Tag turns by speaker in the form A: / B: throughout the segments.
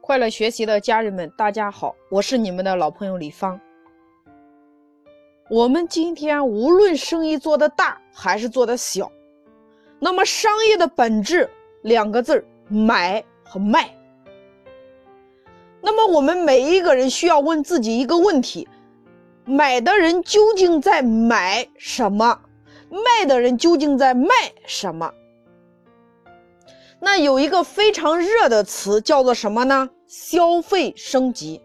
A: 快乐学习的家人们，大家好，我是你们的老朋友李芳。我们今天无论生意做得大还是做得小，那么商业的本质两个字儿：买和卖。那么我们每一个人需要问自己一个问题：买的人究竟在买什么？卖的人究竟在卖什么？那有一个非常热的词叫做什么呢？消费升级，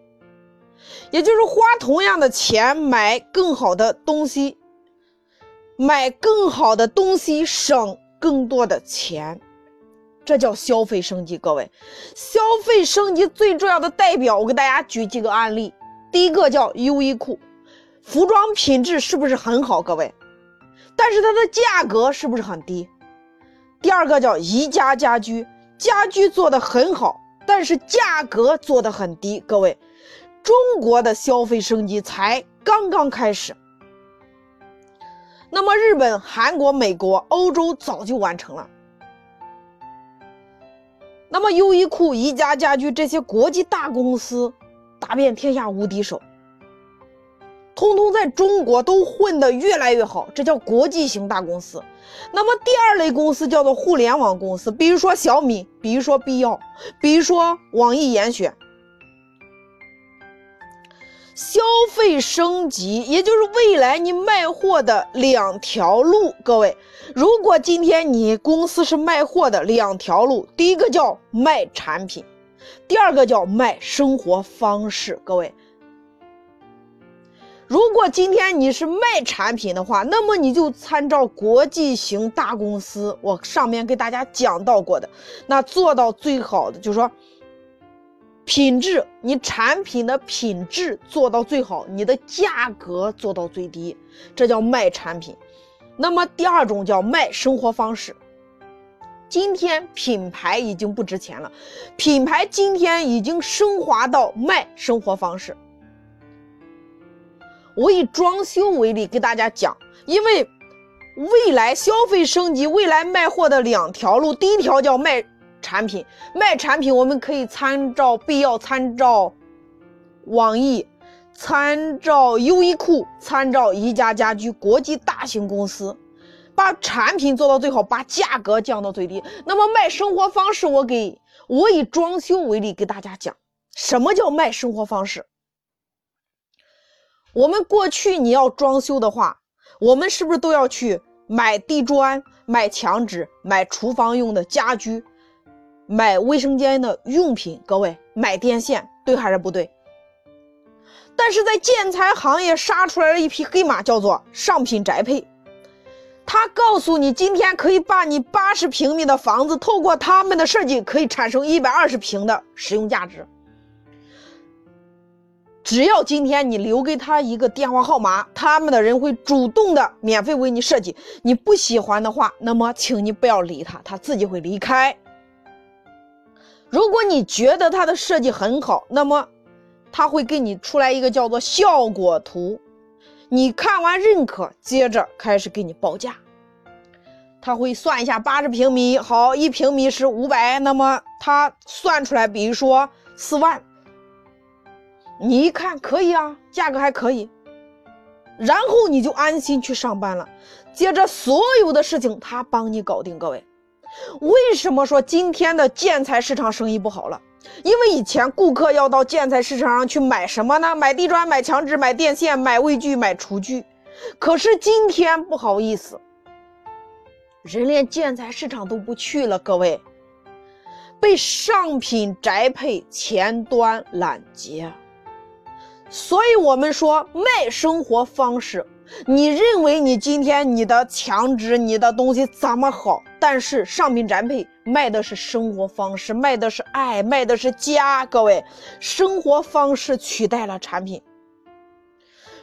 A: 也就是花同样的钱买更好的东西，买更好的东西省更多的钱，这叫消费升级。各位，消费升级最重要的代表，我给大家举几个案例。第一个叫优衣库，服装品质是不是很好？各位，但是它的价格是不是很低？第二个叫宜家家居，家居做的很好，但是价格做的很低。各位，中国的消费升级才刚刚开始。那么日本、韩国、美国、欧洲早就完成了。那么优衣库、宜家家居这些国际大公司，打遍天下无敌手。通通在中国都混得越来越好，这叫国际型大公司。那么第二类公司叫做互联网公司，比如说小米，比如说必要，比如说网易严选。消费升级，也就是未来你卖货的两条路。各位，如果今天你公司是卖货的两条路，第一个叫卖产品，第二个叫卖生活方式。各位。如果今天你是卖产品的话，那么你就参照国际型大公司，我上面给大家讲到过的，那做到最好的就是说，品质，你产品的品质做到最好，你的价格做到最低，这叫卖产品。那么第二种叫卖生活方式。今天品牌已经不值钱了，品牌今天已经升华到卖生活方式。我以装修为例给大家讲，因为未来消费升级，未来卖货的两条路，第一条叫卖产品，卖产品我们可以参照必要，参照网易，参照优衣库，参照宜家家居，国际大型公司，把产品做到最好，把价格降到最低。那么卖生活方式，我给我以装修为例给大家讲，什么叫卖生活方式？我们过去你要装修的话，我们是不是都要去买地砖、买墙纸、买厨房用的家居、买卫生间的用品？各位，买电线，对还是不对？但是在建材行业杀出来了一匹黑马，叫做上品宅配。他告诉你，今天可以把你八十平米的房子，透过他们的设计，可以产生一百二十平的使用价值。只要今天你留给他一个电话号码，他们的人会主动的免费为你设计。你不喜欢的话，那么请你不要理他，他自己会离开。如果你觉得他的设计很好，那么他会给你出来一个叫做效果图，你看完认可，接着开始给你报价。他会算一下八十平米，好，一平米是五百，那么他算出来，比如说四万。你一看可以啊，价格还可以，然后你就安心去上班了。接着所有的事情他帮你搞定。各位，为什么说今天的建材市场生意不好了？因为以前顾客要到建材市场上去买什么呢？买地砖、买墙纸、买电线、买卫具、买厨具。可是今天不好意思，人连建材市场都不去了。各位，被上品宅配前端拦截。所以，我们说卖生活方式。你认为你今天你的墙纸、你的东西怎么好？但是上品宅配卖的是生活方式，卖的是爱，卖的是家。各位，生活方式取代了产品。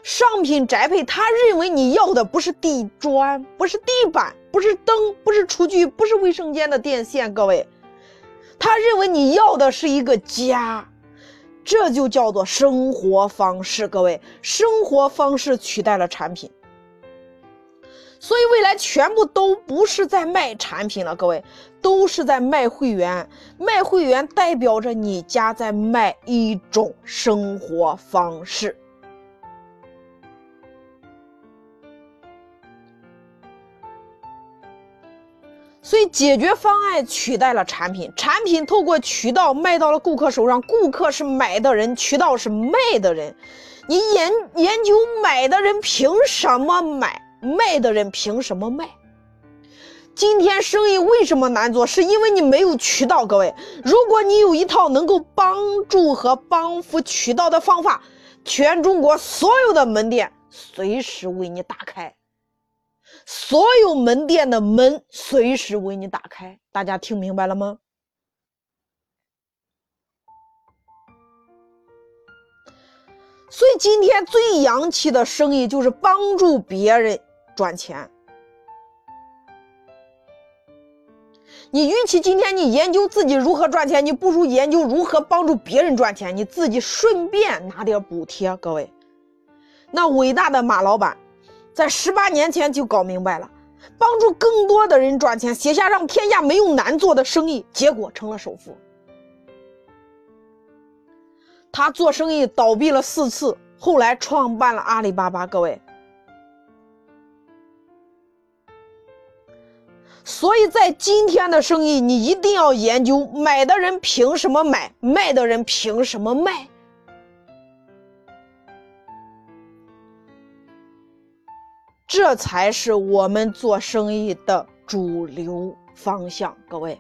A: 上品宅配，他认为你要的不是地砖，不是地板，不是灯，不是厨具，不是卫生间的电线。各位，他认为你要的是一个家。这就叫做生活方式，各位，生活方式取代了产品。所以未来全部都不是在卖产品了，各位都是在卖会员。卖会员代表着你家在卖一种生活方式。所以解决方案取代了产品，产品透过渠道卖到了顾客手上，顾客是买的人，渠道是卖的人。你研研究买的人凭什么买，卖的人凭什么卖？今天生意为什么难做？是因为你没有渠道。各位，如果你有一套能够帮助和帮扶渠道的方法，全中国所有的门店随时为你打开。所有门店的门随时为你打开，大家听明白了吗？所以今天最洋气的生意就是帮助别人赚钱。你与其今天你研究自己如何赚钱，你不如研究如何帮助别人赚钱，你自己顺便拿点补贴。各位，那伟大的马老板。在十八年前就搞明白了，帮助更多的人赚钱，写下让天下没有难做的生意，结果成了首富。他做生意倒闭了四次，后来创办了阿里巴巴。各位，所以在今天的生意，你一定要研究买的人凭什么买，卖的人凭什么卖。这才是我们做生意的主流方向，各位。